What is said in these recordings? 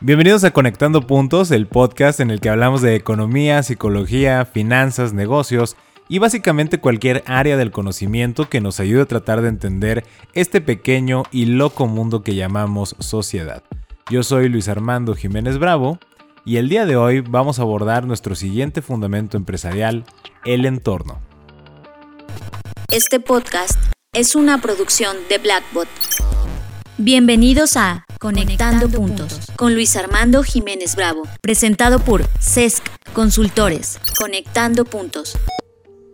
Bienvenidos a Conectando Puntos, el podcast en el que hablamos de economía, psicología, finanzas, negocios y básicamente cualquier área del conocimiento que nos ayude a tratar de entender este pequeño y loco mundo que llamamos sociedad. Yo soy Luis Armando Jiménez Bravo y el día de hoy vamos a abordar nuestro siguiente fundamento empresarial, el entorno. Este podcast es una producción de Blackbot. Bienvenidos a Conectando, Puntos con Luis Armando Jiménez Bravo, presentado por CESC Consultores. Conectando Puntos.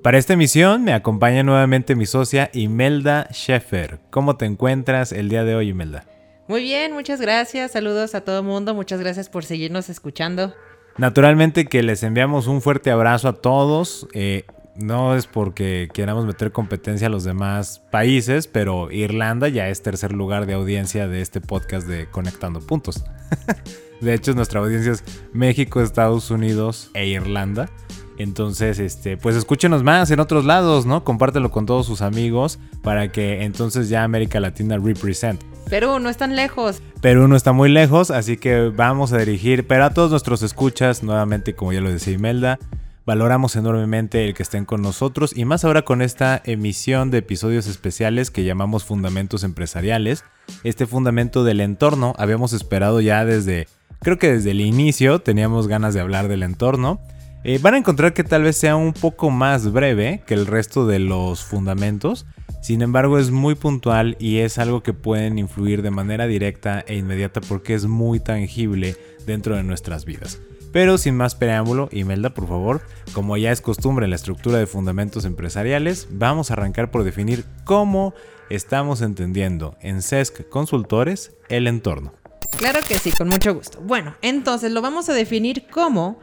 Para esta emisión me acompaña nuevamente mi socia Imelda Sheffer. ¿Cómo te encuentras el día de hoy, Imelda? Muy bien, muchas gracias. Saludos a todo el mundo. Muchas gracias por seguirnos escuchando. Naturalmente que les enviamos un fuerte abrazo a todos. Eh, no es porque queramos meter competencia a los demás países, pero Irlanda ya es tercer lugar de audiencia de este podcast de Conectando Puntos. de hecho, nuestra audiencia es México, Estados Unidos e Irlanda. Entonces, este, pues escúchenos más en otros lados, ¿no? Compártelo con todos sus amigos para que entonces ya América Latina represent. Perú no están lejos. Perú no está muy lejos, así que vamos a dirigir, pero a todos nuestros escuchas, nuevamente como ya lo decía Imelda, valoramos enormemente el que estén con nosotros y más ahora con esta emisión de episodios especiales que llamamos Fundamentos Empresariales. Este fundamento del entorno habíamos esperado ya desde, creo que desde el inicio teníamos ganas de hablar del entorno. Eh, van a encontrar que tal vez sea un poco más breve que el resto de los fundamentos, sin embargo es muy puntual y es algo que pueden influir de manera directa e inmediata porque es muy tangible dentro de nuestras vidas. Pero sin más preámbulo, Imelda, por favor, como ya es costumbre en la estructura de fundamentos empresariales, vamos a arrancar por definir cómo estamos entendiendo en CESC Consultores el entorno. Claro que sí, con mucho gusto. Bueno, entonces lo vamos a definir como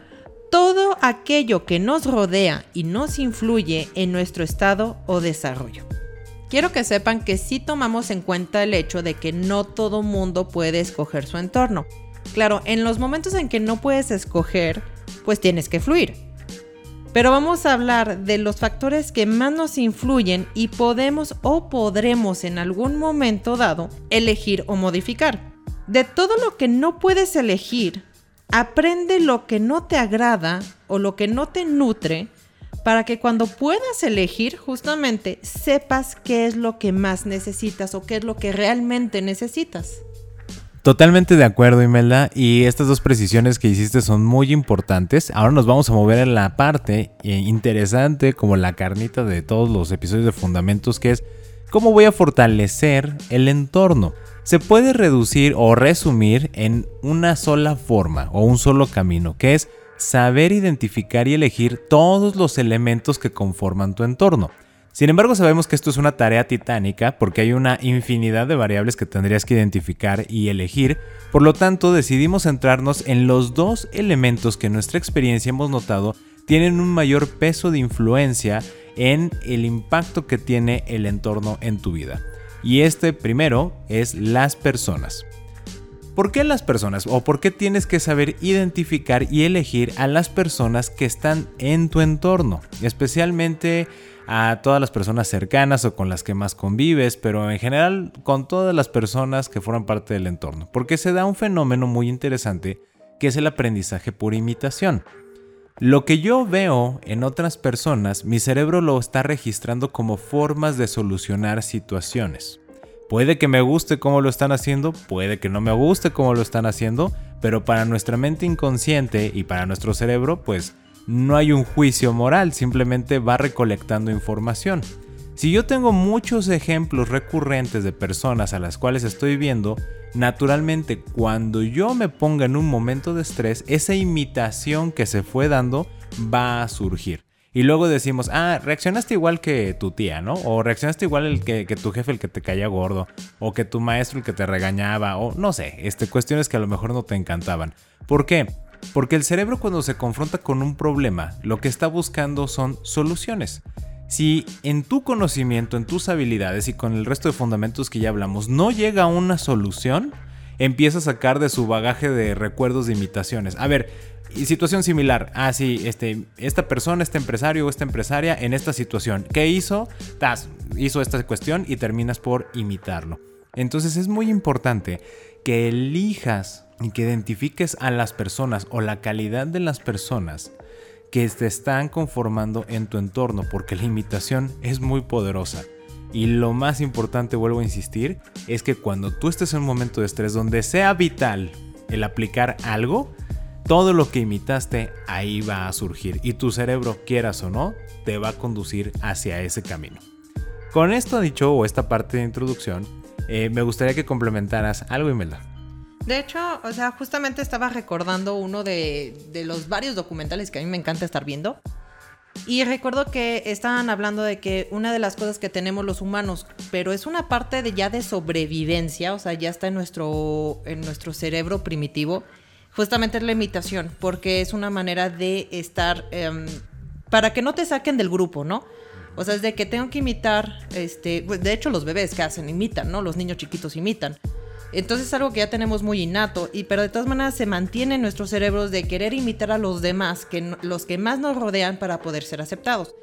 todo aquello que nos rodea y nos influye en nuestro estado o desarrollo. Quiero que sepan que sí tomamos en cuenta el hecho de que no todo mundo puede escoger su entorno. Claro, en los momentos en que no puedes escoger, pues tienes que fluir. Pero vamos a hablar de los factores que más nos influyen y podemos o podremos en algún momento dado elegir o modificar. De todo lo que no puedes elegir, Aprende lo que no te agrada o lo que no te nutre para que cuando puedas elegir justamente sepas qué es lo que más necesitas o qué es lo que realmente necesitas. Totalmente de acuerdo, Imelda. Y estas dos precisiones que hiciste son muy importantes. Ahora nos vamos a mover en la parte eh, interesante, como la carnita de todos los episodios de Fundamentos, que es cómo voy a fortalecer el entorno se puede reducir o resumir en una sola forma o un solo camino, que es saber identificar y elegir todos los elementos que conforman tu entorno. Sin embargo, sabemos que esto es una tarea titánica porque hay una infinidad de variables que tendrías que identificar y elegir, por lo tanto decidimos centrarnos en los dos elementos que en nuestra experiencia hemos notado tienen un mayor peso de influencia en el impacto que tiene el entorno en tu vida. Y este primero es las personas. ¿Por qué las personas? ¿O por qué tienes que saber identificar y elegir a las personas que están en tu entorno? Especialmente a todas las personas cercanas o con las que más convives, pero en general con todas las personas que forman parte del entorno. Porque se da un fenómeno muy interesante que es el aprendizaje por imitación. Lo que yo veo en otras personas, mi cerebro lo está registrando como formas de solucionar situaciones. Puede que me guste cómo lo están haciendo, puede que no me guste cómo lo están haciendo, pero para nuestra mente inconsciente y para nuestro cerebro, pues no hay un juicio moral, simplemente va recolectando información. Si yo tengo muchos ejemplos recurrentes de personas a las cuales estoy viendo, naturalmente cuando yo me ponga en un momento de estrés, esa imitación que se fue dando va a surgir. Y luego decimos, ah, reaccionaste igual que tu tía, ¿no? O reaccionaste igual el que, tu jefe el que te caía gordo, o que tu maestro el que te regañaba, o no sé, este, cuestiones que a lo mejor no te encantaban. ¿Por qué? Porque el cerebro cuando se confronta con un problema, lo que está buscando son soluciones. Si en tu conocimiento, en tus habilidades y con el resto de fundamentos que ya hablamos no llega a una solución, empieza a sacar de su bagaje de recuerdos de imitaciones. A ver, situación similar. Ah, sí, este, esta persona, este empresario o esta empresaria en esta situación. ¿Qué hizo? Hizo esta cuestión y terminas por imitarlo. Entonces es muy importante que elijas que identifiques a las personas o la calidad de las personas que te están conformando en tu entorno, porque la imitación es muy poderosa. Y lo más importante, vuelvo a insistir, es que cuando tú estés en un momento de estrés donde sea vital el aplicar algo, todo lo que imitaste ahí va a surgir y tu cerebro, quieras o no, te va a conducir hacia ese camino. Con esto dicho, o esta parte de introducción, eh, me gustaría que complementaras algo, Imelda. De hecho, o sea, justamente estaba recordando uno de, de los varios documentales que a mí me encanta estar viendo. Y recuerdo que estaban hablando de que una de las cosas que tenemos los humanos, pero es una parte de ya de sobrevivencia, o sea, ya está en nuestro, en nuestro cerebro primitivo, justamente es la imitación, porque es una manera de estar, em, para que no te saquen del grupo, ¿no? O sea, es de que tengo que imitar, este, de hecho los bebés que hacen imitan, ¿no? Los niños chiquitos imitan. Entonces es algo que ya tenemos muy innato, y pero de todas maneras se mantiene en nuestros cerebros de querer imitar a los demás, que los que más nos rodean para poder ser aceptados.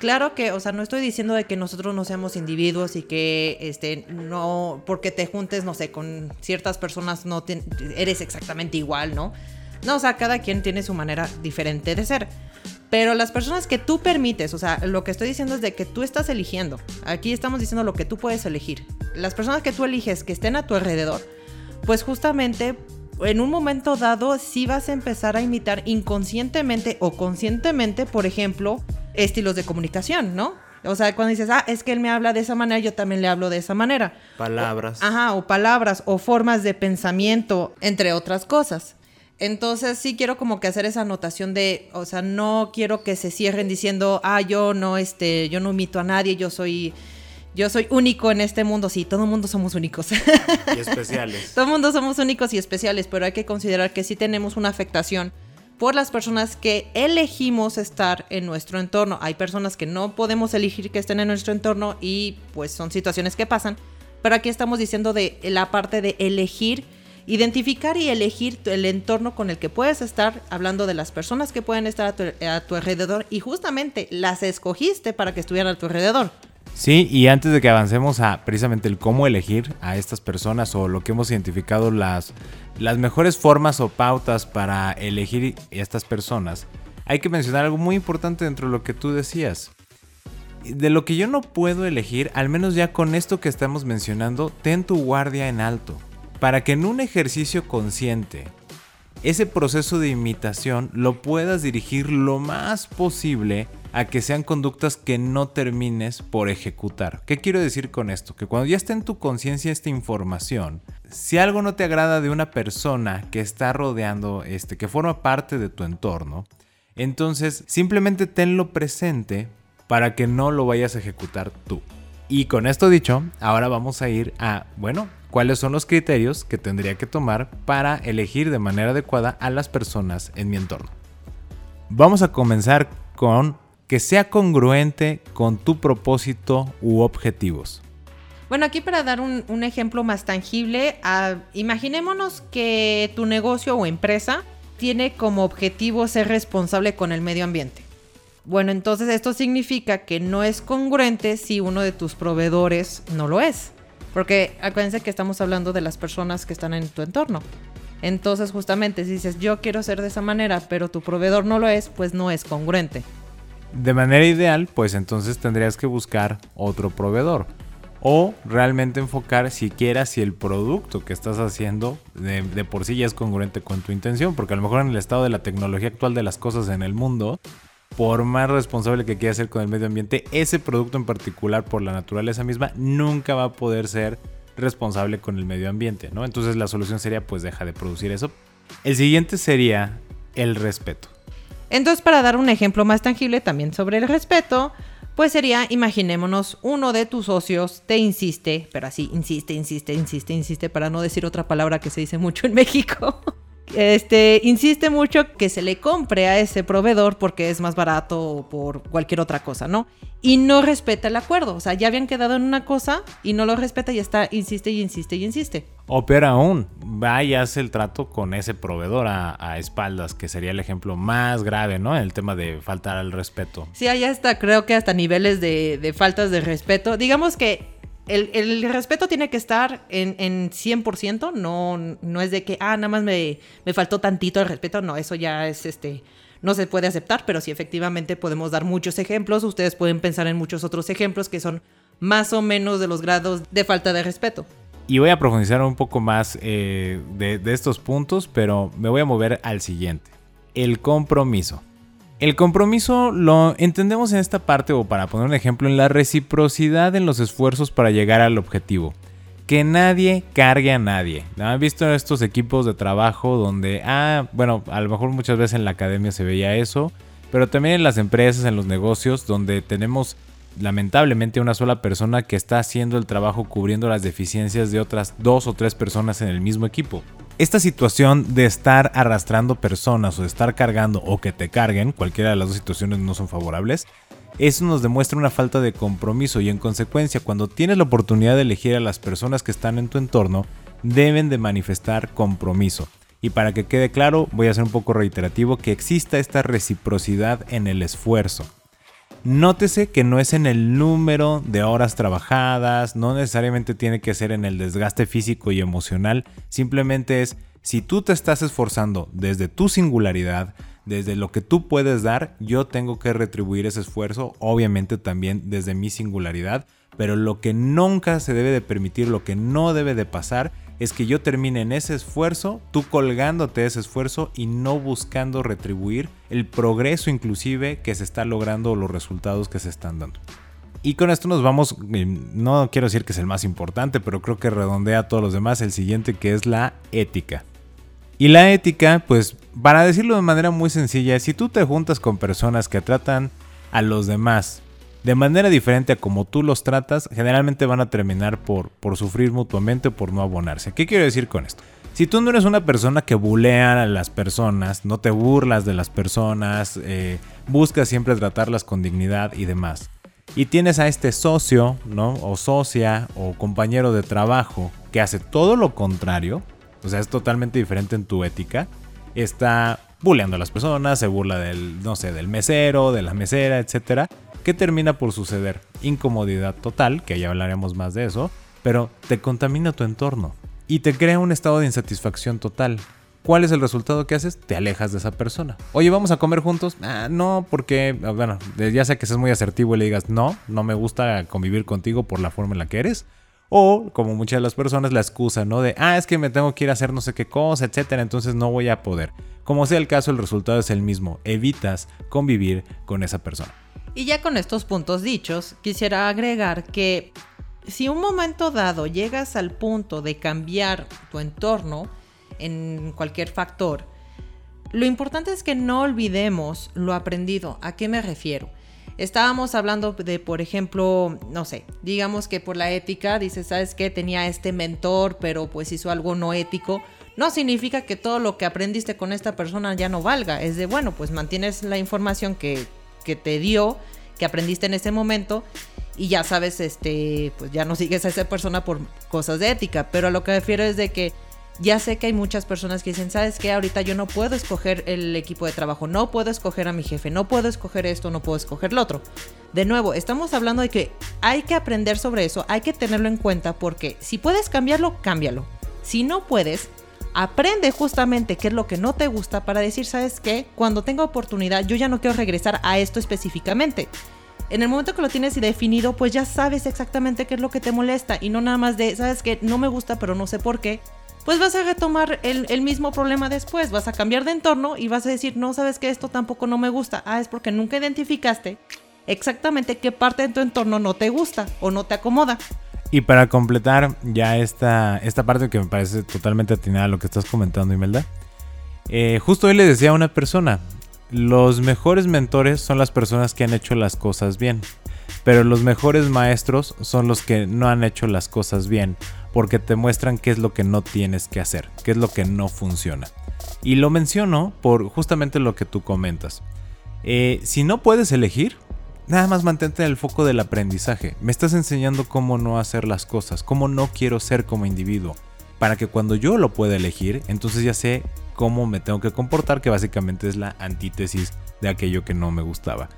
Claro que, o sea, no estoy diciendo de que nosotros no seamos individuos y que, este, no, porque te juntes, no sé, con ciertas personas no eres exactamente igual, ¿no? No, o sea, cada quien tiene su manera diferente de ser. Pero las personas que tú permites, o sea, lo que estoy diciendo es de que tú estás eligiendo. Aquí estamos diciendo lo que tú puedes elegir. Las personas que tú eliges que estén a tu alrededor, pues justamente en un momento dado sí vas a empezar a imitar inconscientemente o conscientemente, por ejemplo, estilos de comunicación, ¿no? O sea, cuando dices, ah, es que él me habla de esa manera, yo también le hablo de esa manera. Palabras. ajá, o palabras, o formas de pensamiento, entre otras cosas. Entonces sí quiero como que hacer esa anotación de, o sea, no quiero que se cierren diciendo, ah, yo no, este, yo no imito a nadie, yo soy, yo soy único en este mundo. Sí, todo el mundo somos únicos. Y especiales. todo el mundo somos únicos y especiales, pero hay que considerar que sí tenemos una afectación por las personas que elegimos estar en nuestro entorno. Hay personas que no podemos elegir que estén en nuestro entorno y pues son situaciones que pasan. Pero aquí estamos diciendo de la parte de elegir identificar y elegir el entorno con el que puedes estar, hablando de las personas que pueden estar a tu, alrededor y justamente las escogiste para que estuvieran a tu alrededor. Sí, y antes de que avancemos a precisamente el cómo elegir a estas personas o lo que hemos identificado las, las mejores formas o pautas para elegir a estas personas, hay que mencionar algo muy importante dentro de lo que tú decías. De lo que yo no puedo elegir, al menos ya con esto que estamos mencionando, ten tu guardia en alto para que en un ejercicio consciente ese proceso de imitación lo puedas dirigir lo más posible a que sean conductas que no termines por ejecutar. ¿Qué quiero decir con esto? Que cuando ya está en tu conciencia esta información, si algo no te agrada de una persona que está rodeando, este, que forma parte de tu entorno, entonces simplemente tenlo presente para que no lo vayas a ejecutar tú. Y con esto dicho, ahora vamos a ir a, bueno, cuáles son los criterios que tendría que tomar para elegir de manera adecuada a las personas en mi entorno. Vamos a comenzar con que sea congruente con tu propósito u objetivos. Bueno, aquí para dar un, ejemplo más tangible, ah, imaginémonos que tu negocio o empresa tiene como objetivo ser responsable con el medio ambiente. Bueno, entonces esto significa que no es congruente si uno de tus proveedores no lo es. Porque acuérdense que estamos hablando de las personas que están en tu entorno. Entonces, justamente, si dices yo quiero ser de esa manera, pero tu proveedor no lo es, pues no es congruente. De manera ideal, pues entonces tendrías que buscar otro proveedor. O realmente enfocar siquiera si el producto que estás haciendo de, de, por sí ya es congruente con tu intención. Porque a lo mejor en el estado de la tecnología actual de las cosas en el mundo, por más responsable que quiera ser con el medio ambiente, ese producto en particular, por la naturaleza misma, nunca va a poder ser responsable con el medio ambiente, ¿no? Entonces la solución sería, pues deja de producir eso. El siguiente sería el respeto. Entonces, para dar un ejemplo más tangible también sobre el respeto, pues sería, imaginémonos, uno de tus socios te insiste, pero así, insiste, insiste, insiste, insiste, para no decir otra palabra que se dice mucho en México. Este, insiste mucho que se le compre a ese proveedor porque es más barato o por cualquier otra cosa, ¿no? Y no respeta el acuerdo. O sea, ya habían quedado en una cosa y no lo respeta y está, insiste y insiste y insiste. O peor aún, va y hace el trato con ese proveedor a, espaldas, que sería el ejemplo más grave, ¿no? El tema de faltar al respeto. Sí, allá está, creo que hasta niveles de, de faltas de respeto. Digamos que el, respeto tiene que estar en, en 100%, no, no es de que, ah, nada más me, me faltó tantito el respeto, no, eso ya es este no se puede aceptar, pero sí efectivamente podemos dar muchos ejemplos. Ustedes pueden pensar en muchos otros ejemplos que son más o menos de los grados de falta de respeto. Y voy a profundizar un poco más eh, de, de estos puntos, pero me voy a mover al siguiente. El compromiso. El compromiso lo entendemos en esta parte, o para poner un ejemplo, en la reciprocidad en los esfuerzos para llegar al objetivo que nadie cargue a nadie. ¿Han visto estos equipos de trabajo donde, ah, bueno, a lo mejor muchas veces en la academia se veía eso, pero también en las empresas, en los negocios, donde tenemos lamentablemente una sola persona que está haciendo el trabajo cubriendo las deficiencias de otras dos o tres personas en el mismo equipo. Esta situación de estar arrastrando personas o de estar cargando o que te carguen, cualquiera de las dos situaciones no son favorables, eso nos demuestra una falta de compromiso y en consecuencia cuando tienes la oportunidad de elegir a las personas que están en tu entorno, deben de manifestar compromiso. Y para que quede claro, voy a ser un poco reiterativo, que exista esta reciprocidad en el esfuerzo. Nótese que no es en el número de horas trabajadas, no necesariamente tiene que ser en el desgaste físico y emocional, simplemente es si tú te estás esforzando desde tu singularidad, desde lo que tú puedes dar, yo tengo que retribuir ese esfuerzo, obviamente también desde mi singularidad, pero lo que nunca se debe de permitir, lo que no debe de pasar, es que yo termine en ese esfuerzo, tú colgándote ese esfuerzo y no buscando retribuir el progreso inclusive que se está logrando o los resultados que se están dando. Y con esto nos vamos, eh, no quiero decir que es el más importante, pero creo que redondea a todos los demás, el siguiente que es la ética. Y la ética, pues para decirlo de manera muy sencilla, si tú te juntas con personas que tratan a los demás de manera diferente a como tú los tratas, generalmente van a terminar por, por sufrir mutuamente por no abonarse. ¿Qué quiero decir con esto? Si tú no eres una persona que bulea a las personas, no te burlas de las personas, eh, buscas siempre tratarlas con dignidad y demás, y tienes a este socio, ¿no? O socia o compañero de trabajo que hace todo lo contrario, o sea, es totalmente diferente en tu ética. Está bulleando a las personas, se burla del, no sé, del mesero, de la mesera, etcétera. ¿Qué termina por suceder? Incomodidad total, que ya hablaremos más de eso, pero te contamina tu entorno y te crea un estado de insatisfacción total. ¿Cuál es el resultado que haces? Te alejas de esa persona. Oye, ¿vamos a comer juntos? Ah, no, porque, ah, bueno, ya sé que seas muy asertivo y le digas, no, no me gusta convivir contigo por la forma en la que eres. O, como muchas de las personas, la excusa, ¿no? De, ah, es que me tengo que ir a hacer no sé qué cosa, etcétera, entonces no voy a poder. Como sea el caso, el resultado es el mismo. Evitas convivir con esa persona. Y ya con estos puntos dichos, quisiera agregar que si un momento dado llegas al punto de cambiar tu entorno en cualquier factor, lo importante es que no olvidemos lo aprendido. ¿A qué me refiero? Estábamos hablando de, por ejemplo, no sé, digamos que por la ética, dices, ¿sabes qué? Tenía este mentor, pero pues hizo algo no ético. No significa que todo lo que aprendiste con esta persona ya no valga. Es de, bueno, pues mantienes la información que, que te dio, que aprendiste en ese momento y ya sabes, este, pues ya no sigues a esa persona por cosas de ética. Pero a lo que me refiero es de que ya sé que hay muchas personas que dicen, ¿sabes qué? Ahorita yo no puedo escoger el equipo de trabajo, no puedo escoger a mi jefe, no puedo escoger esto, no puedo escoger lo otro. De nuevo, estamos hablando de que hay que aprender sobre eso, hay que tenerlo en cuenta porque si puedes cambiarlo, cámbialo. Si no puedes, aprende justamente qué es lo que no te gusta para decir, ¿sabes qué? Cuando tenga oportunidad, yo ya no quiero regresar a esto específicamente. En el momento que lo tienes definido, pues ya sabes exactamente qué es lo que te molesta y no nada más de, ¿sabes qué? No me gusta, pero no sé por qué pues vas a retomar el, mismo problema después. Vas a cambiar de entorno y vas a decir, no, sabes que esto tampoco no me gusta. Ah, es porque nunca identificaste exactamente qué parte de tu entorno no te gusta o no te acomoda. Y para completar ya esta, esta parte que me parece totalmente atinada a lo que estás comentando, Imelda. Eh, justo hoy le decía a una persona, los mejores mentores son las personas que han hecho las cosas bien, pero los mejores maestros son los que no han hecho las cosas bien porque te muestran qué es lo que no tienes que hacer, qué es lo que no funciona. Y lo menciono por justamente lo que tú comentas. Eh, si no puedes elegir, nada más mantente en el foco del aprendizaje. Me estás enseñando cómo no hacer las cosas, cómo no quiero ser como individuo. Para que cuando yo lo pueda elegir, entonces ya sé cómo me tengo que comportar, que básicamente es la antítesis de aquello que no me gustaba.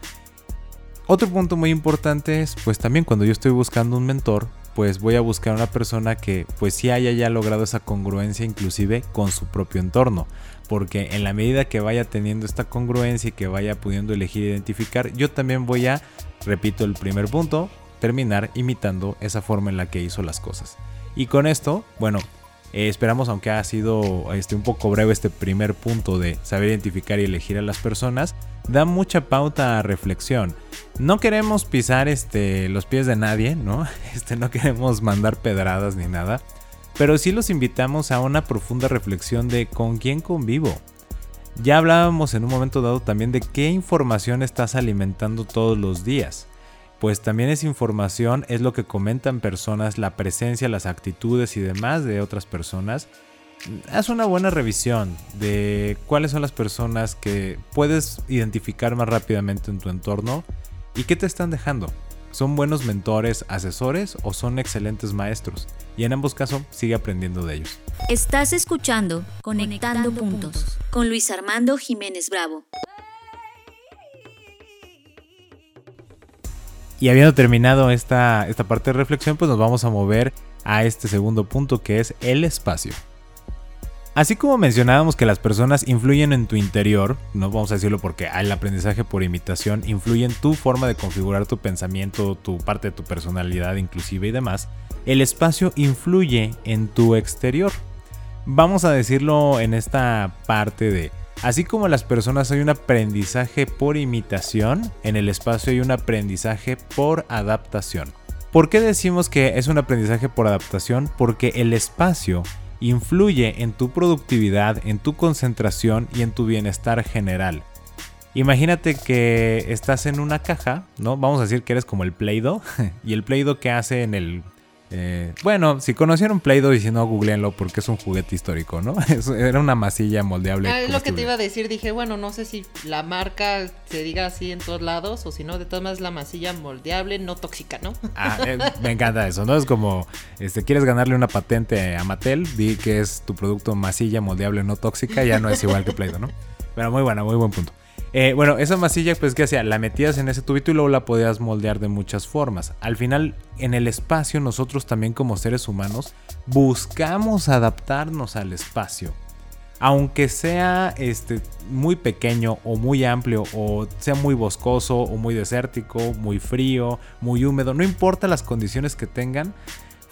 Otro punto muy importante es, pues también cuando yo estoy buscando un mentor, pues voy a buscar una persona que pues sí haya ya logrado esa congruencia inclusive con su propio entorno. Porque en la medida que vaya teniendo esta congruencia y que vaya pudiendo elegir e identificar, yo también voy a, repito el primer punto, terminar imitando esa forma en la que hizo las cosas. Y con esto, bueno, eh, esperamos, aunque ha sido este, un poco breve este primer punto de saber identificar y elegir a las personas, da mucha pauta a reflexión. No queremos pisar este, los pies de nadie, ¿no? Este, no queremos mandar pedradas ni nada, pero sí los invitamos a una profunda reflexión de con quién convivo. Ya hablábamos en un momento dado también de qué información estás alimentando todos los días pues también esa información es lo que comentan personas, la presencia, las actitudes y demás de otras personas. Haz una buena revisión de cuáles son las personas que puedes identificar más rápidamente en tu entorno y qué te están dejando. ¿Son buenos mentores, asesores o son excelentes maestros? Y en ambos casos sigue aprendiendo de ellos. Estás escuchando Conectando, puntos con Luis Armando Jiménez Bravo. Y habiendo terminado esta, esta parte de reflexión, pues nos vamos a mover a este segundo punto que es el espacio. Así como mencionábamos que las personas influyen en tu interior, no vamos a decirlo porque el aprendizaje por imitación influye en tu forma de configurar tu pensamiento, tu parte de tu personalidad inclusive y demás, el espacio influye en tu exterior. Vamos a decirlo en esta parte de Así como las personas hay un aprendizaje por imitación, en el espacio hay un aprendizaje por adaptación. ¿Por qué decimos que es un aprendizaje por adaptación? Porque el espacio influye en tu productividad, en tu concentración y en tu bienestar general. Imagínate que estás en una caja, ¿no? Vamos a decir que eres como el Play-Doh y el Play-Doh que hace en el eh, bueno, si conocieron Play-Doh y si no, googleenlo porque es un juguete histórico, ¿no? era una masilla moldeable. Ah, es lo que te iba a decir. Dije, bueno, no sé si la marca se diga así en todos lados o si no, de todas maneras la masilla moldeable, no tóxica, ¿no? Ah, eh, me encanta eso, ¿no? Es como, este, quieres ganarle una patente a Mattel, di que es tu producto masilla moldeable no tóxica, ya no es igual que Play-Doh, ¿no? Pero muy buena, muy buen punto. Eh, bueno, esa masilla, pues, ¿qué hacía? La metías en ese tubito y luego la podías moldear de muchas formas. Al final, en el espacio, nosotros también como seres humanos buscamos adaptarnos al espacio. Aunque sea este, muy pequeño o muy amplio, o sea muy boscoso o muy desértico, muy frío, muy húmedo, no importa las condiciones que tengan,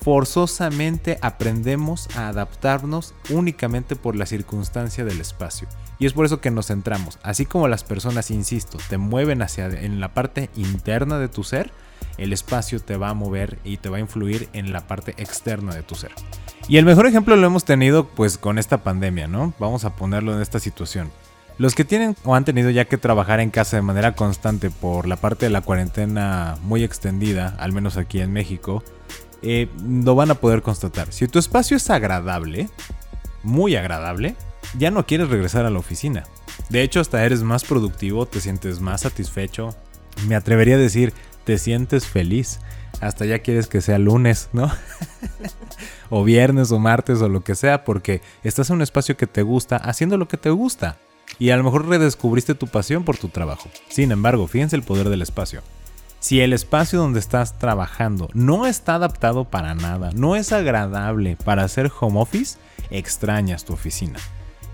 forzosamente aprendemos a adaptarnos únicamente por la circunstancia del espacio. Y es por eso que nos centramos. Así como las personas, insisto, te mueven hacia en la parte interna de tu ser, el espacio te va a mover y te va a influir en la parte externa de tu ser. Y el mejor ejemplo lo hemos tenido pues con esta pandemia, ¿no? Vamos a ponerlo en esta situación. Los que tienen o han tenido ya que trabajar en casa de manera constante por la parte de la cuarentena muy extendida, al menos aquí en México, eh, lo van a poder constatar. Si tu espacio es agradable, muy agradable, ya no quieres regresar a la oficina. De hecho, hasta eres más productivo, te sientes más satisfecho. Me atrevería a decir, te sientes feliz. Hasta ya quieres que sea lunes, ¿no? o viernes o martes o lo que sea, porque estás en un espacio que te gusta, haciendo lo que te gusta. Y a lo mejor redescubriste tu pasión por tu trabajo. Sin embargo, fíjense el poder del espacio. Si el espacio donde estás trabajando no está adaptado para nada, no es agradable para hacer home office, extrañas tu oficina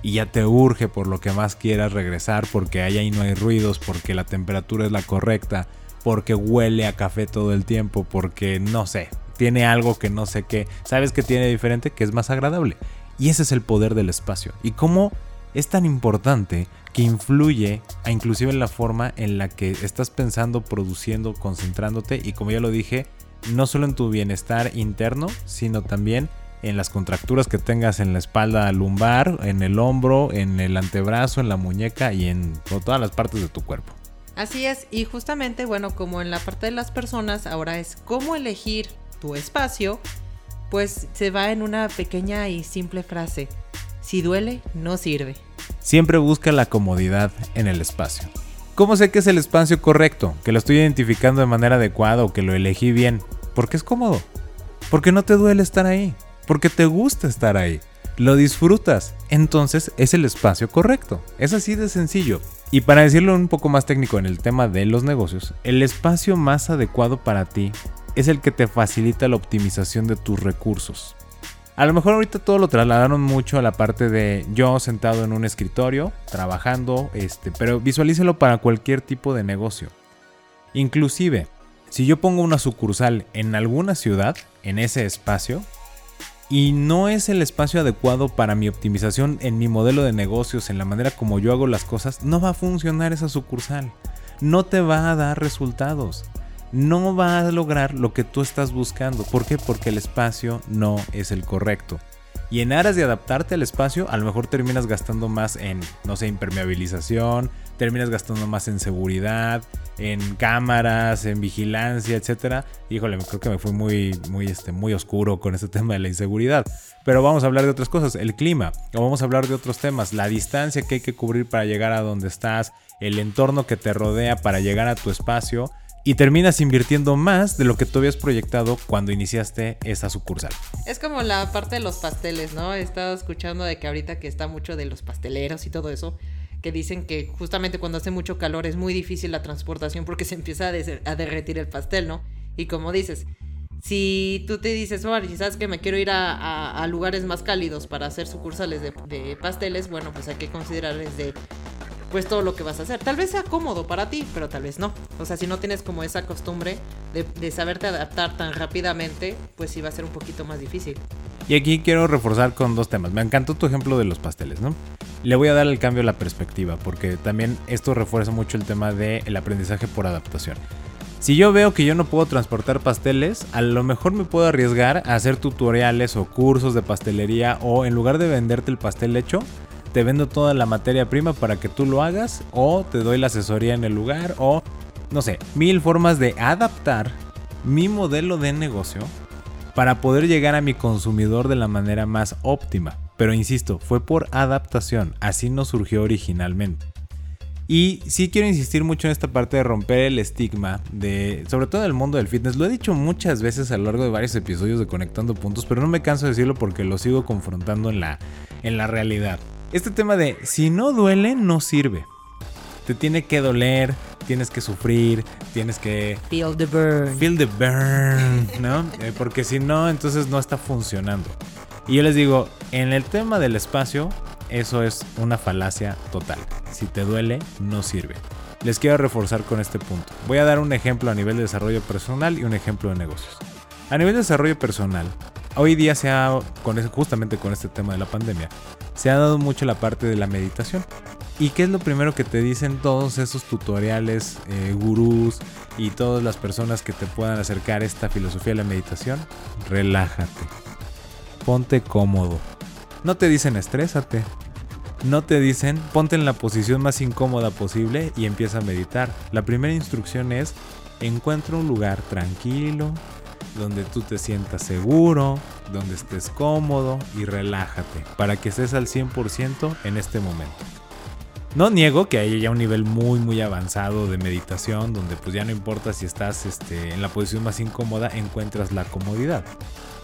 y ya te urge por lo que más quieras regresar porque ahí no hay ruidos, porque la temperatura es la correcta, porque huele a café todo el tiempo, porque no sé, tiene algo que no sé qué, sabes que tiene diferente, que es más agradable. Y ese es el poder del espacio. Y cómo es tan importante que influye a inclusive en la forma en la que estás pensando, produciendo, concentrándote y como ya lo dije, no solo en tu bienestar interno, sino también en las contracturas que tengas en la espalda lumbar, en el hombro, en el antebrazo, en la muñeca y en todas las partes de tu cuerpo. Así es, y justamente, bueno, como en la parte de las personas, ahora es cómo elegir tu espacio, pues se va en una pequeña y simple frase. Si duele, no sirve. Siempre busca la comodidad en el espacio. ¿Cómo sé que es el espacio correcto? Que lo estoy identificando de manera adecuada o que lo elegí bien. Porque es cómodo. Porque no te duele estar ahí porque te gusta estar ahí, lo disfrutas, entonces es el espacio correcto. Es así de sencillo. Y para decirlo un poco más técnico en el tema de los negocios, el espacio más adecuado para ti es el que te facilita la optimización de tus recursos. A lo mejor ahorita todo lo trasladaron mucho a la parte de yo sentado en un escritorio, trabajando, este, pero visualícelo para cualquier tipo de negocio. Inclusive, si yo pongo una sucursal en alguna ciudad, en ese espacio, y no es el espacio adecuado para mi optimización en mi modelo de negocios, en la manera como yo hago las cosas, no va a funcionar esa sucursal. No te va a dar resultados. No va a lograr lo que tú estás buscando. ¿Por qué? Porque el espacio no es el correcto. Y en aras de adaptarte al espacio, a lo mejor terminas gastando más en, no sé, impermeabilización, terminas gastando más en seguridad, en cámaras, en vigilancia, etcétera. Híjole, creo que me fui muy, muy, este, muy oscuro con este tema de la inseguridad. Pero vamos a hablar de otras cosas, el clima, o vamos a hablar de otros temas, la distancia que hay que cubrir para llegar a donde estás, el entorno que te rodea para llegar a tu espacio y terminas invirtiendo más de lo que tú habías proyectado cuando iniciaste esa sucursal. Es como la parte de los pasteles, ¿no? He estado escuchando de que ahorita que está mucho de los pasteleros y todo eso, que dicen que justamente cuando hace mucho calor es muy difícil la transportación porque se empieza a, derretir el pastel, ¿no? Y como dices, si tú te dices, oh, sabes que me quiero ir a, lugares más cálidos para hacer sucursales de, de, pasteles, bueno, pues hay que considerar desde pues todo lo que vas a hacer. Tal vez sea cómodo para ti, pero tal vez no. O sea, si no tienes como esa costumbre de, saberte adaptar tan rápidamente, pues sí va a ser un poquito más difícil. Y aquí quiero reforzar con dos temas. Me encantó tu ejemplo de los pasteles, ¿no? Le voy a dar el cambio la perspectiva, porque también esto refuerza mucho el tema del aprendizaje por adaptación. Si yo veo que yo no puedo transportar pasteles, a lo mejor me puedo arriesgar a hacer tutoriales o cursos de pastelería o en lugar de venderte el pastel hecho, te vendo toda la materia prima para que tú lo hagas o te doy la asesoría en el lugar o no sé, mil formas de adaptar mi modelo de negocio para poder llegar a mi consumidor de la manera más óptima. Pero insisto, fue por adaptación, así no surgió originalmente. Y sí quiero insistir mucho en esta parte de romper el estigma de, sobre todo en el mundo del fitness. Lo he dicho muchas veces a lo largo de varios episodios de Conectando Puntos, pero no me canso de decirlo porque lo sigo confrontando en la, en la realidad. Este tema de si no duele, no sirve. Te tiene que doler, tienes que sufrir, tienes que... Feel the burn. Feel the burn, ¿no? Eh, porque si no, entonces no está funcionando. Y yo les digo, en el tema del espacio, eso es una falacia total. Si te duele, no sirve. Les quiero reforzar con este punto. Voy a dar un ejemplo a nivel de desarrollo personal y un ejemplo de negocios. A nivel de desarrollo personal, hoy día se ha, justamente con este tema de la pandemia, se ha dado mucho la parte de la meditación. ¿Y qué es lo primero que te dicen todos esos tutoriales, eh, gurús y todas las personas que te puedan acercar esta filosofía de la meditación? Relájate. Ponte cómodo. No te dicen estrésate. No te dicen ponte en la posición más incómoda posible y empieza a meditar. La primera instrucción es encuentra un lugar tranquilo, donde tú te sientas seguro, donde estés cómodo y relájate para que estés al 100% en este momento. No niego que haya ya un nivel muy muy avanzado de meditación donde pues ya no importa si estás este, en la posición más incómoda, encuentras la comodidad.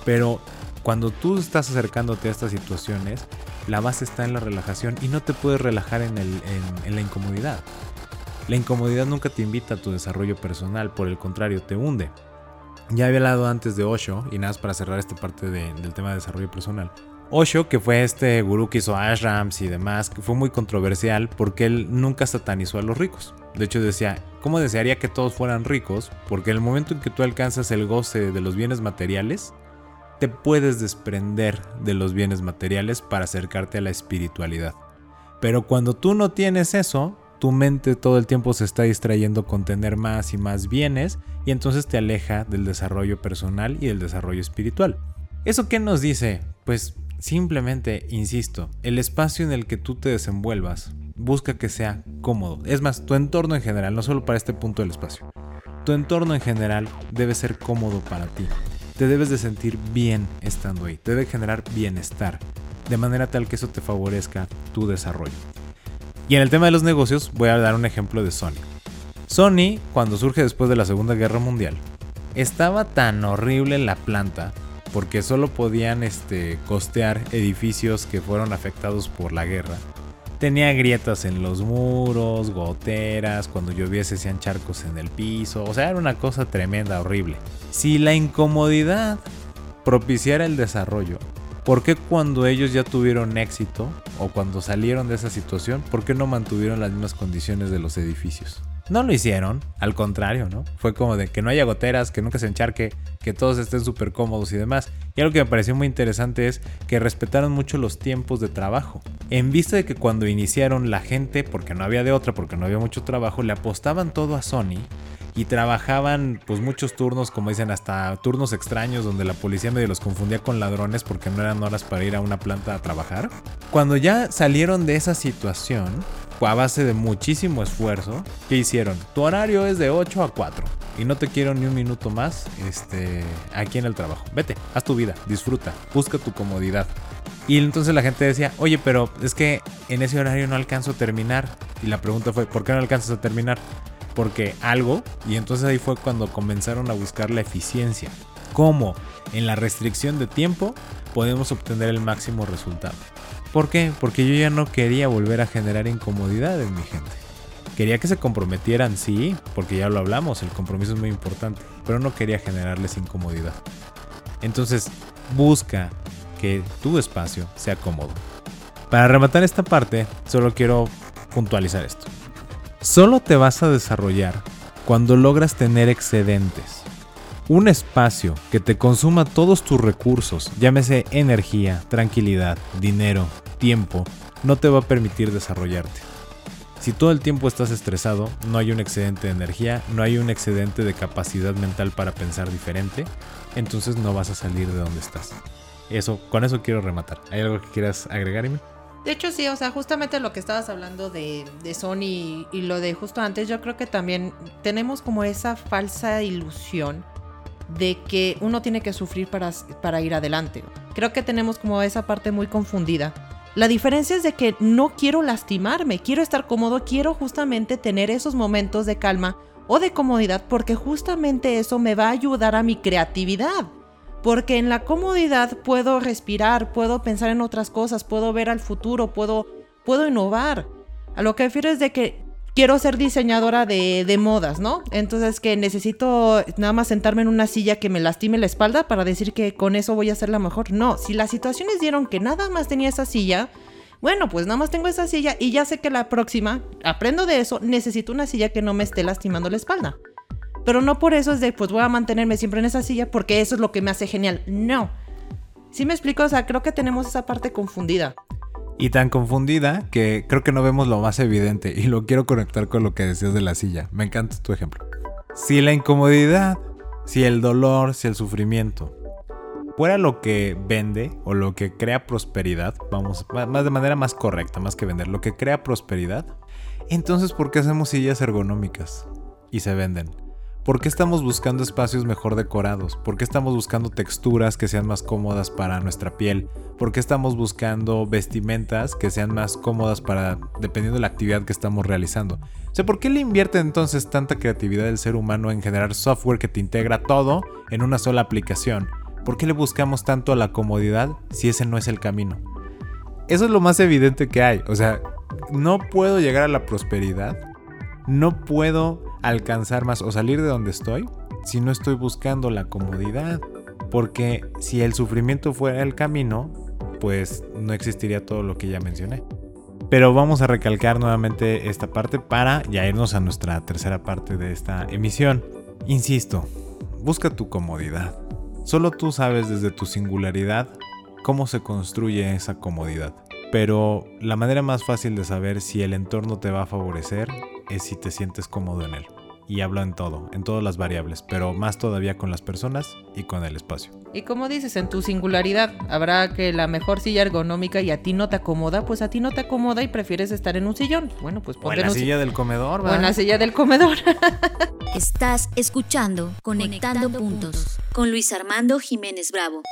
Pero cuando tú estás acercándote a estas situaciones, la base está en la relajación y no te puedes relajar en, en la incomodidad. La incomodidad nunca te invita a tu desarrollo personal, por el contrario, te hunde. Ya había hablado antes de Osho, y nada más para cerrar esta parte del tema de desarrollo personal. Osho, que fue este gurú que hizo ashrams y demás, que fue muy controversial porque él nunca satanizó a los ricos. De hecho decía, ¿cómo desearía que todos fueran ricos? Porque en el momento en que tú alcanzas el goce de los bienes materiales, te puedes desprender de los bienes materiales para acercarte a la espiritualidad. Pero cuando tú no tienes eso, tu mente todo el tiempo se está distrayendo con tener más y más bienes y entonces te aleja del desarrollo personal y del desarrollo espiritual. ¿Eso qué nos dice? Pues simplemente, insisto, el espacio en el que tú te desenvuelvas, busca que sea cómodo. Es más, tu entorno en general, no solo para este punto del espacio. Tu entorno en general debe ser cómodo para ti. Te debes de sentir bien estando ahí. Te debe generar bienestar. De manera tal que eso te favorezca tu desarrollo. Y en el tema de los negocios voy a dar un ejemplo de Sony. Sony, cuando surge después de la Segunda Guerra Mundial, estaba tan horrible la planta porque solo podían este, costear edificios que fueron afectados por la guerra, Tenía grietas en los muros, goteras, cuando llovía se hacían charcos en el piso, o sea, era una cosa tremenda, horrible. Si la incomodidad propiciara el desarrollo, ¿por qué cuando ellos ya tuvieron éxito o cuando salieron de esa situación, por qué no mantuvieron las mismas condiciones de los edificios? No lo hicieron, al contrario, ¿no? Fue como de que no haya goteras, que nunca se encharque, que todos estén súper cómodos y demás. Y algo que me pareció muy interesante es que respetaron mucho los tiempos de trabajo. En vista de que cuando iniciaron la gente, porque no había de otra, porque no había mucho trabajo, le apostaban todo a Sony y trabajaban pues muchos turnos, como dicen, hasta turnos extraños donde la policía medio los confundía con ladrones porque no eran horas para ir a una planta a trabajar. Cuando ya salieron de esa situación, a base de muchísimo esfuerzo, ¿qué hicieron? Tu horario es de 8 a 4 y no te quiero ni un minuto más este, aquí en el trabajo. Vete, haz tu vida, disfruta, busca tu comodidad. Y entonces la gente decía, oye, pero es que en ese horario no alcanzo a terminar. Y la pregunta fue, ¿por qué no alcanzas a terminar? Porque algo, y entonces ahí fue cuando comenzaron a buscar la eficiencia. ¿Cómo? En la restricción de tiempo podemos obtener el máximo resultado. ¿Por qué? Porque yo ya no quería volver a generar incomodidad en mi gente. Quería que se comprometieran, sí, porque ya lo hablamos, el compromiso es muy importante, pero no quería generarles incomodidad. Entonces, busca que tu espacio sea cómodo. Para rematar esta parte, solo quiero puntualizar esto. Solo te vas a desarrollar cuando logras tener excedentes. Un espacio que te consuma todos tus recursos, llámese energía, tranquilidad, dinero, tiempo, no te va a permitir desarrollarte. Si todo el tiempo estás estresado, no hay un excedente de energía, no hay un excedente de capacidad mental para pensar diferente, entonces no vas a salir de donde estás. Eso, con eso quiero rematar. ¿Hay algo que quieras agregarme? De hecho, sí, o sea, justamente lo que estabas hablando de, de Sony y lo de justo antes, yo creo que también tenemos como esa falsa ilusión de que uno tiene que sufrir para, para ir adelante. Creo que tenemos como esa parte muy confundida. La diferencia es de que no quiero lastimarme, quiero estar cómodo, quiero justamente tener esos momentos de calma o de comodidad porque justamente eso me va a ayudar a mi creatividad. Porque en la comodidad puedo respirar, puedo pensar en otras cosas, puedo ver al futuro, puedo, puedo innovar. A lo que refiero es de que quiero ser diseñadora de, de, modas, ¿no? Entonces que necesito nada más sentarme en una silla que me lastime la espalda para decir que con eso voy a ser la mejor. No, si las situaciones dieron que nada más tenía esa silla, bueno, pues nada más tengo esa silla y ya sé que la próxima, aprendo de eso, necesito una silla que no me esté lastimando la espalda. Pero no por eso es de, pues voy a mantenerme siempre en esa silla porque eso es lo que me hace genial. No. ¿Sí me explico? O sea, creo que tenemos esa parte confundida. Y tan confundida que creo que no vemos lo más evidente y lo quiero conectar con lo que decías de la silla. Me encanta tu ejemplo. Si la incomodidad, si el dolor, si el sufrimiento fuera lo que vende o lo que crea prosperidad, vamos, más de manera más correcta, más que vender, lo que crea prosperidad, entonces ¿por qué hacemos sillas ergonómicas y se venden? ¿Por qué estamos buscando espacios mejor decorados? ¿Por qué estamos buscando texturas que sean más cómodas para nuestra piel? ¿Por qué estamos buscando vestimentas que sean más cómodas para dependiendo de la actividad que estamos realizando? O sea, ¿por qué le invierte entonces tanta creatividad el ser humano en generar software que te integra todo en una sola aplicación? ¿Por qué le buscamos tanto a la comodidad si ese no es el camino? Eso es lo más evidente que hay. O sea, no puedo llegar a la prosperidad. No puedo alcanzar más o salir de donde estoy si no estoy buscando la comodidad. Porque si el sufrimiento fuera el camino, pues no existiría todo lo que ya mencioné. Pero vamos a recalcar nuevamente esta parte para ya irnos a nuestra tercera parte de esta emisión. Insisto, busca tu comodidad. Solo tú sabes desde tu singularidad cómo se construye esa comodidad. Pero la manera más fácil de saber si el entorno te va a favorecer es si te sientes cómodo en él. Y hablo en todo, en todas las variables, pero más todavía con las personas y con el espacio. Y como dices, en tu singularidad, habrá que la mejor silla ergonómica y a ti no te acomoda, pues a ti no te acomoda y prefieres estar en un sillón. Bueno, pues ponte en la silla del comedor, ¿verdad? O en la silla del comedor. Estás escuchando Conectando, Puntos con Luis Armando Jiménez Bravo.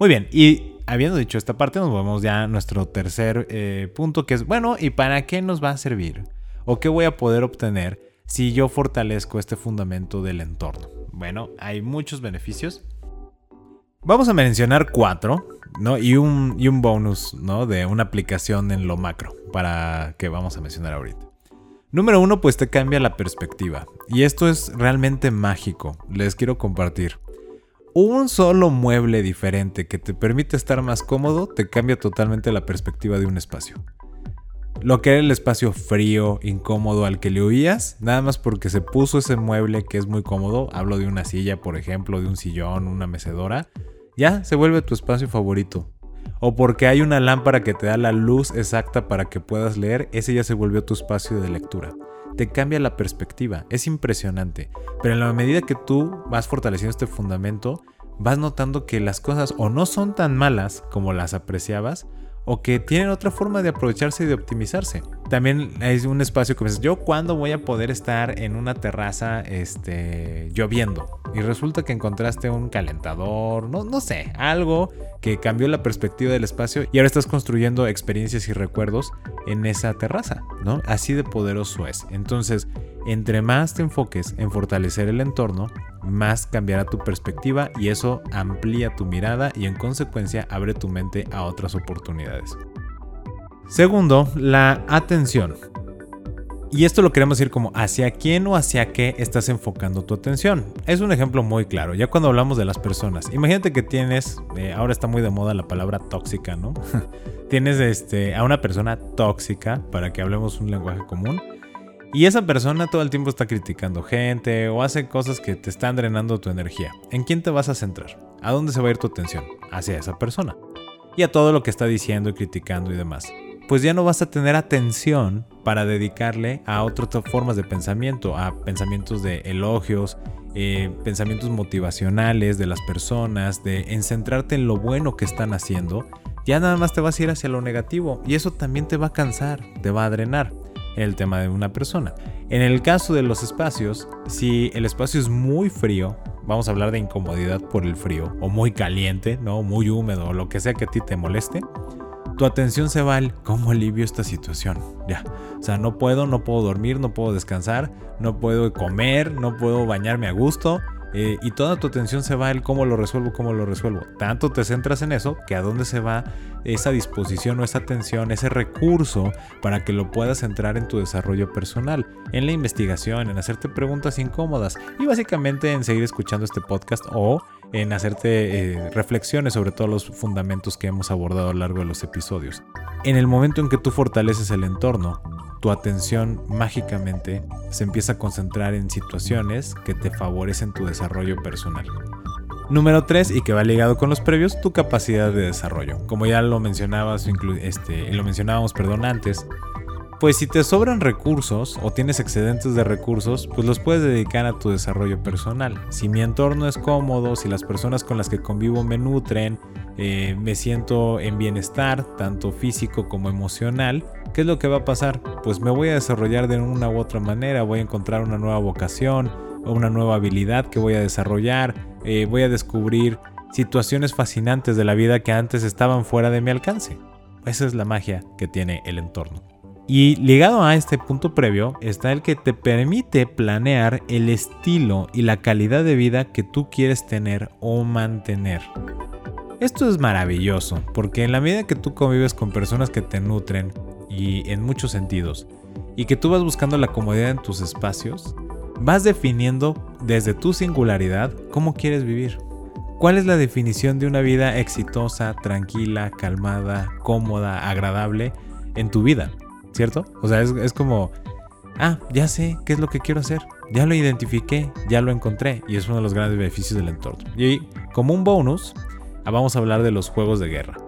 Muy bien, y habiendo dicho esta parte, nos vamos ya a nuestro tercer eh, punto, que es, bueno, ¿y para qué nos va a servir? ¿O qué voy a poder obtener si yo fortalezco este fundamento del entorno? Bueno, hay muchos beneficios. Vamos a mencionar cuatro, ¿no? Y un, y un bonus, ¿no? De una aplicación en lo macro, para que vamos a mencionar ahorita. Número uno, pues te cambia la perspectiva. Y esto es realmente mágico. Les quiero compartir. Un solo mueble diferente que te permite estar más cómodo te cambia totalmente la perspectiva de un espacio. Lo que era el espacio frío, incómodo al que le oías, nada más porque se puso ese mueble que es muy cómodo, hablo de una silla, por ejemplo, de un sillón, una mecedora, ya se vuelve tu espacio favorito. O porque hay una lámpara que te da la luz exacta para que puedas leer, ese ya se volvió tu espacio de lectura. Te cambia la perspectiva, es impresionante. Pero en la medida que tú vas fortaleciendo este fundamento, vas notando que las cosas o no son tan malas como las apreciabas, o que tienen otra forma de aprovecharse y de optimizarse. También hay un espacio que dices, yo cuándo voy a poder estar en una terraza este, lloviendo. Y resulta que encontraste un calentador, no, no sé, algo que cambió la perspectiva del espacio y ahora estás construyendo experiencias y recuerdos en esa terraza, ¿no? Así de poderoso es. Entonces, entre más te enfoques en fortalecer el entorno, más cambiará tu perspectiva y eso amplía tu mirada y en consecuencia abre tu mente a otras oportunidades. Segundo, la atención. Y esto lo queremos decir como hacia quién o hacia qué estás enfocando tu atención. Es un ejemplo muy claro, ya cuando hablamos de las personas. Imagínate que tienes, eh, ahora está muy de moda la palabra tóxica, ¿no? tienes este, a una persona tóxica, para que hablemos un lenguaje común, y esa persona todo el tiempo está criticando gente o hace cosas que te están drenando tu energía. ¿En quién te vas a centrar? ¿A dónde se va a ir tu atención? Hacia esa persona. Y a todo lo que está diciendo y criticando y demás. Pues ya no vas a tener atención para dedicarle a otras formas de pensamiento, a pensamientos de elogios, eh, pensamientos motivacionales de las personas, de en centrarte en lo bueno que están haciendo. Ya nada más te vas a ir hacia lo negativo y eso también te va a cansar, te va a drenar el tema de una persona. En el caso de los espacios, si el espacio es muy frío, vamos a hablar de incomodidad por el frío, o muy caliente, ¿no? Muy húmedo, o lo que sea que a ti te moleste, tu atención se va al cómo alivio esta situación. Ya. O sea, no puedo, no puedo dormir, no puedo descansar, no puedo comer, no puedo bañarme a gusto. Eh, y toda tu atención se va al cómo lo resuelvo, cómo lo resuelvo. Tanto te centras en eso que a dónde se va esa disposición o esa atención, ese recurso para que lo puedas entrar en tu desarrollo personal, en la investigación, en hacerte preguntas incómodas y básicamente en seguir escuchando este podcast o en hacerte eh, reflexiones sobre todos los fundamentos que hemos abordado a lo largo de los episodios. En el momento en que tú fortaleces el entorno, tu atención mágicamente se empieza a concentrar en situaciones que te favorecen tu desarrollo personal. Número 3, y que va ligado con los previos, tu capacidad de desarrollo. Como ya lo mencionabas, este, lo mencionábamos perdón, antes, pues si te sobran recursos o tienes excedentes de recursos, pues los puedes dedicar a tu desarrollo personal. Si mi entorno es cómodo, si las personas con las que convivo me nutren, eh, me siento en bienestar, tanto físico como emocional, ¿qué es lo que va a pasar? Pues me voy a desarrollar de una u otra manera, voy a encontrar una nueva vocación una nueva habilidad que voy a desarrollar, eh, voy a descubrir situaciones fascinantes de la vida que antes estaban fuera de mi alcance. Esa es la magia que tiene el entorno. Y ligado a este punto previo está el que te permite planear el estilo y la calidad de vida que tú quieres tener o mantener. Esto es maravilloso, porque en la medida que tú convives con personas que te nutren, y en muchos sentidos, y que tú vas buscando la comodidad en tus espacios, vas definiendo desde tu singularidad cómo quieres vivir. ¿Cuál es la definición de una vida exitosa, tranquila, calmada, cómoda, agradable en tu vida? ¿Cierto? O sea, es, como, ah, ya sé qué es lo que quiero hacer, ya lo identifiqué, ya lo encontré y es uno de los grandes beneficios del entorno. Y como un bonus, vamos a hablar de los juegos de guerra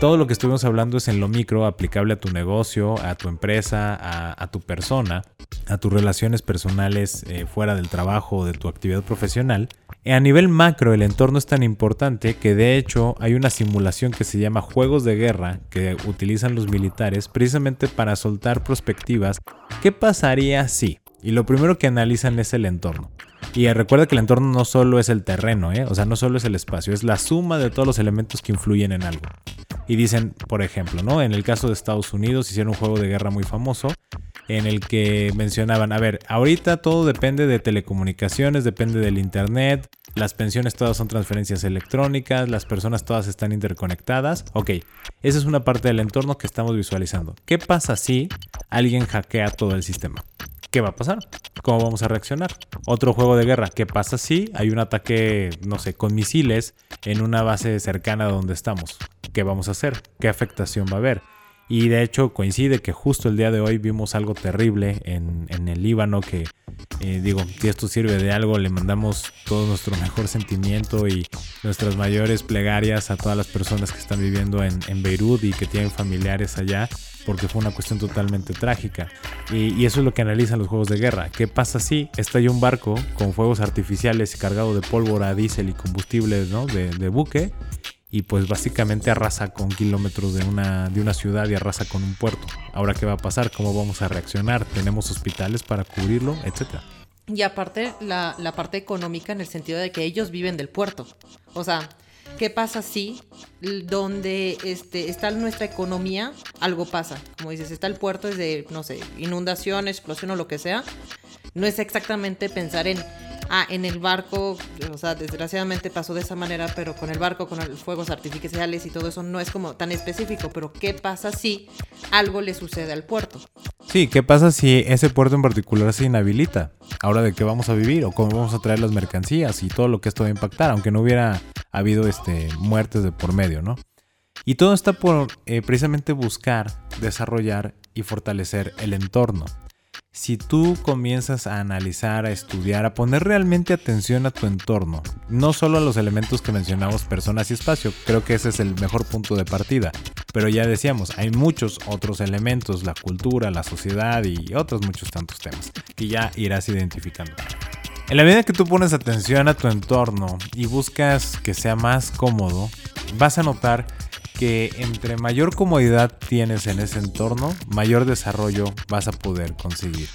todo lo que estuvimos hablando es en lo micro, aplicable a tu negocio, a tu empresa, a, tu persona, a tus relaciones personales eh, fuera del trabajo o de tu actividad profesional. A nivel macro, el entorno es tan importante que de hecho hay una simulación que se llama Juegos de Guerra que utilizan los militares precisamente para soltar perspectivas. ¿Qué pasaría si? Y lo primero que analizan es el entorno. Y recuerda que el entorno no solo es el terreno, ¿eh? o sea, no solo es el espacio, es la suma de todos los elementos que influyen en algo. Y dicen, por ejemplo, ¿no? En el caso de Estados Unidos hicieron un juego de guerra muy famoso en el que mencionaban, a ver, ahorita todo depende de telecomunicaciones, depende del internet, las pensiones todas son transferencias electrónicas, las personas todas están interconectadas. Ok, esa es una parte del entorno que estamos visualizando. ¿Qué pasa si alguien hackea todo el sistema? ¿Qué va a pasar? ¿Cómo vamos a reaccionar? Otro juego de guerra. ¿Qué pasa si hay un ataque, no sé, con misiles en una base cercana a donde estamos? ¿Qué vamos a hacer? ¿Qué afectación va a haber? Y de hecho coincide que justo el día de hoy vimos algo terrible en, el Líbano que eh, digo, si esto sirve de algo, le mandamos todo nuestro mejor sentimiento y nuestras mayores plegarias a todas las personas que están viviendo en, Beirut y que tienen familiares allá, porque fue una cuestión totalmente trágica. Y, eso es lo que analizan los juegos de guerra. ¿Qué pasa si estalla un barco con fuegos artificiales cargado de pólvora, diésel y combustible ¿no? de buque? Y pues básicamente arrasa con kilómetros de una, de una ciudad y arrasa con un puerto. Ahora, ¿qué va a pasar? ¿Cómo vamos a reaccionar? ¿Tenemos hospitales para cubrirlo? Etcétera. Y aparte, la, la parte económica en el sentido de que ellos viven del puerto. O sea, ¿qué pasa si donde este, está nuestra economía, algo pasa? Como dices, está el puerto, es de, no sé, inundación, explosión o lo que sea. No es exactamente pensar en ah, en el barco, o sea, desgraciadamente pasó de esa manera, pero con el barco, con los fuegos artificiales y todo eso no es como tan específico, pero ¿qué pasa si algo le sucede al puerto? Sí, ¿qué pasa si ese puerto en particular se inhabilita? Ahora de qué vamos a vivir o cómo vamos a traer las mercancías y todo lo que esto va a impactar, aunque no hubiera habido este, muertes de por medio, ¿no? Y todo está por eh, precisamente buscar, desarrollar y fortalecer el entorno si tú comienzas a analizar, a estudiar, a poner realmente atención a tu entorno, no solo a los elementos que mencionamos, personas y espacio, creo que ese es el mejor punto de partida. Pero ya decíamos, hay muchos otros elementos, la cultura, la sociedad y otros muchos tantos temas que ya irás identificando. En la medida que tú pones atención a tu entorno y buscas que sea más cómodo, vas a notar que entre mayor comodidad tienes en ese entorno, mayor desarrollo vas a poder conseguir.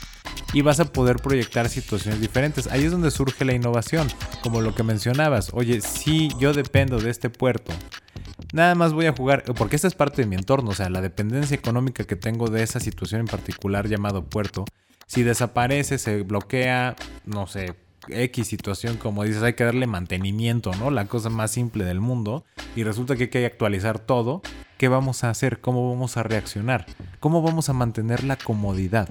Y vas a poder proyectar situaciones diferentes. Ahí es donde surge la innovación, como lo que mencionabas. Oye, si yo dependo de este puerto, nada más voy a jugar, porque esta es parte de mi entorno, o sea, la dependencia económica que tengo de esa situación en particular llamado puerto. Si desaparece, se bloquea, no sé, X situación, como dices, hay que darle mantenimiento, ¿no? La cosa más simple del mundo. Y resulta que hay que actualizar todo. ¿Qué vamos a hacer? ¿Cómo vamos a reaccionar? ¿Cómo vamos a mantener la comodidad?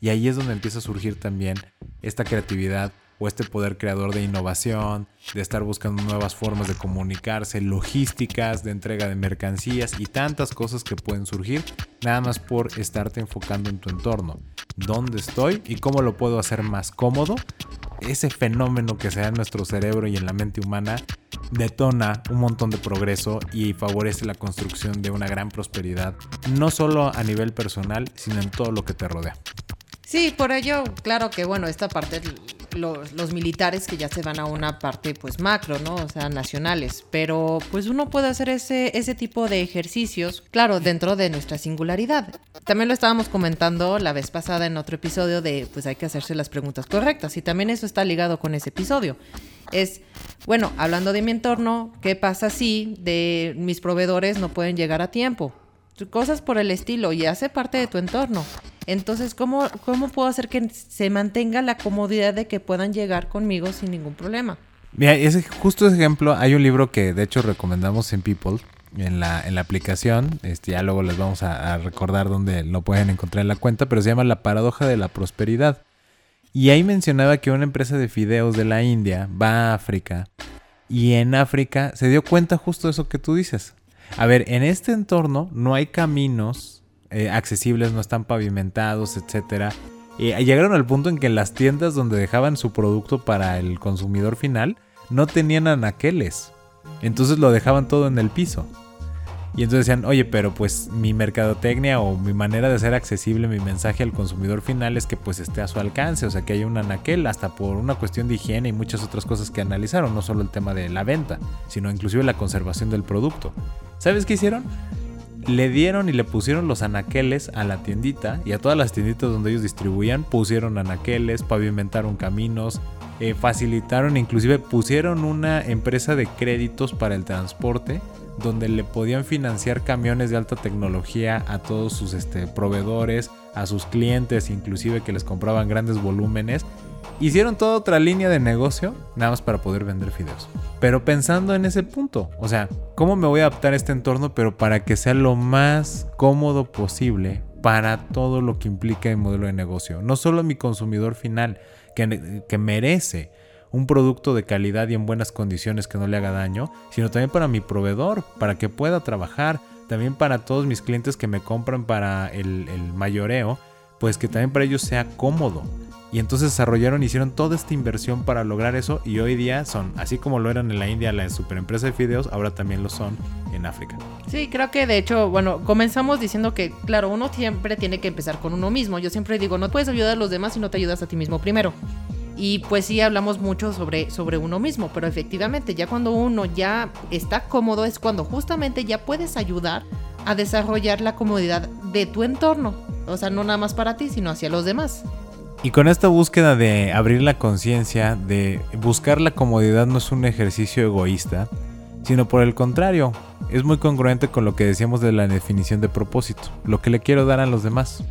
Y ahí es donde empieza a surgir también esta creatividad o este poder creador de innovación, de estar buscando nuevas formas de comunicarse, logísticas, de entrega de mercancías y tantas cosas que pueden surgir nada más por estarte enfocando en tu entorno. ¿Dónde estoy y cómo lo puedo hacer más cómodo? Ese fenómeno que se da en nuestro cerebro y en la mente humana detona un montón de progreso y favorece la construcción de una gran prosperidad, no solo a nivel personal, sino en todo lo que te rodea. Sí, por ello, claro que bueno, esta parte, los, militares que ya se van a una parte pues macro, ¿no? O sea, nacionales. Pero pues uno puede hacer ese, ese tipo de ejercicios, claro, dentro de nuestra singularidad. También lo estábamos comentando la vez pasada en otro episodio de pues hay que hacerse las preguntas correctas. Y también eso está ligado con ese episodio. Es, bueno, hablando de mi entorno, ¿qué pasa si de mis proveedores no pueden llegar a tiempo? Cosas por el estilo y hace parte de tu entorno. Entonces, ¿cómo, ¿cómo puedo hacer que se mantenga la comodidad de que puedan llegar conmigo sin ningún problema? Mira, ese, justo ejemplo, hay un libro que de hecho recomendamos en People, en la, en la aplicación, este, ya luego les vamos a, recordar dónde lo pueden encontrar en la cuenta, pero se llama La paradoja de la prosperidad. Y ahí mencionaba que una empresa de fideos de la India va a África y en África se dio cuenta justo de eso que tú dices. A ver, en este entorno no hay caminos eh, accesibles, no están pavimentados, etc. Y llegaron al punto en que las tiendas donde dejaban su producto para el consumidor final no tenían anaqueles. Entonces lo dejaban todo en el piso. Y entonces decían, oye, pero pues mi mercadotecnia o mi manera de hacer accesible mi mensaje al consumidor final es que pues esté a su alcance, o sea que haya un anaquel, hasta por una cuestión de higiene y muchas otras cosas que analizaron, no solo el tema de la venta, sino inclusive la conservación del producto. ¿Sabes qué hicieron? Le dieron y le pusieron los anaqueles a la tiendita y a todas las tienditas donde ellos distribuían pusieron anaqueles, pavimentaron caminos, eh, facilitaron, inclusive pusieron una empresa de créditos para el transporte donde le podían financiar camiones de alta tecnología a todos sus este, proveedores, a sus clientes, inclusive que les compraban grandes volúmenes Hicieron toda otra línea de negocio nada más para poder vender fideos. Pero pensando en ese punto, o sea, ¿cómo me voy a adaptar a este entorno pero para que sea lo más cómodo posible para todo lo que implica el modelo de negocio? No solo mi consumidor final, que, que merece un producto de calidad y en buenas condiciones que no le haga daño, sino también para mi proveedor, para que pueda trabajar, también para todos mis clientes que me compran para el, el mayoreo, pues que también para ellos sea cómodo. Y entonces desarrollaron, hicieron toda esta inversión para lograr eso y hoy día son, así como lo eran en la India la superempresa de fideos, ahora también lo son en África. Sí, creo que de hecho, bueno, comenzamos diciendo que, claro, uno siempre tiene que empezar con uno mismo. Yo siempre digo, no puedes ayudar a los demás si no te ayudas a ti mismo primero. Y pues sí hablamos mucho sobre, sobre uno mismo, pero efectivamente ya cuando uno ya está cómodo es cuando justamente ya puedes ayudar a desarrollar la comodidad de tu entorno. O sea, no nada más para ti, sino hacia los demás. Y con esta búsqueda de abrir la conciencia, de buscar la comodidad no es un ejercicio egoísta, sino por el contrario, es muy congruente con lo que decíamos de la definición de propósito, lo que le quiero dar a los demás.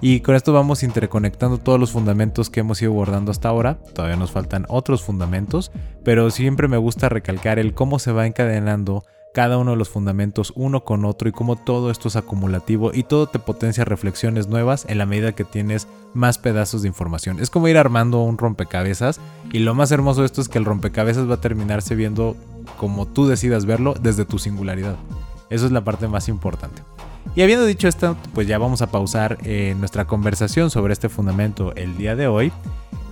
Y con esto vamos interconectando todos los fundamentos que hemos ido abordando hasta ahora. Todavía nos faltan otros fundamentos, pero siempre me gusta recalcar el cómo se va encadenando cada uno de los fundamentos uno con otro y cómo todo esto es acumulativo y todo te potencia reflexiones nuevas en la medida que tienes más pedazos de información. Es como ir armando un rompecabezas y lo más hermoso de esto es que el rompecabezas va a terminarse viendo como tú decidas verlo desde tu singularidad. Eso es la parte más importante. Y habiendo dicho esto, pues ya vamos a pausar eh, nuestra conversación sobre este fundamento el día de hoy.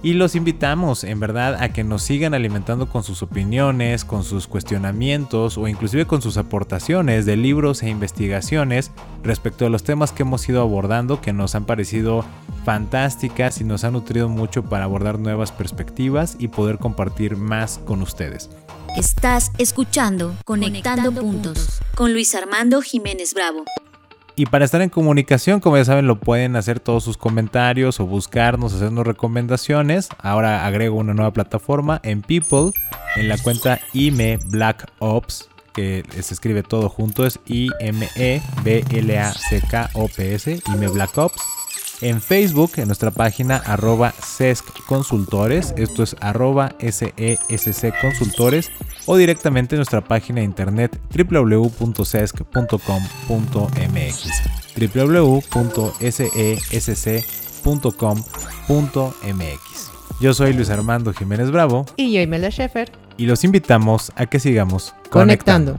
Y los invitamos en verdad a que nos sigan alimentando con sus opiniones, con sus cuestionamientos o inclusive con sus aportaciones de libros e investigaciones respecto a los temas que hemos ido abordando que nos han parecido fantásticas y nos han nutrido mucho para abordar nuevas perspectivas y poder compartir más con ustedes. Estás escuchando Conectando, Puntos con Luis Armando Jiménez Bravo. Y para estar en comunicación, como ya saben, lo pueden hacer todos sus comentarios o buscarnos, hacernos recomendaciones. Ahora agrego una nueva plataforma en People, en la cuenta IME Black Ops, que se escribe todo junto, es I-M-E-B-L-A-C-K-O-P-S, IME Black Ops. En Facebook, en nuestra página arroba SESC Consultores, esto es arroba SESC Consultores. O directamente en nuestra página de internet www.sesc.com.mx www.sesc.com.mx Yo soy Luis Armando Jiménez Bravo. Y yo, Imelda Schaefer. y los invitamos a que sigamos Conectando.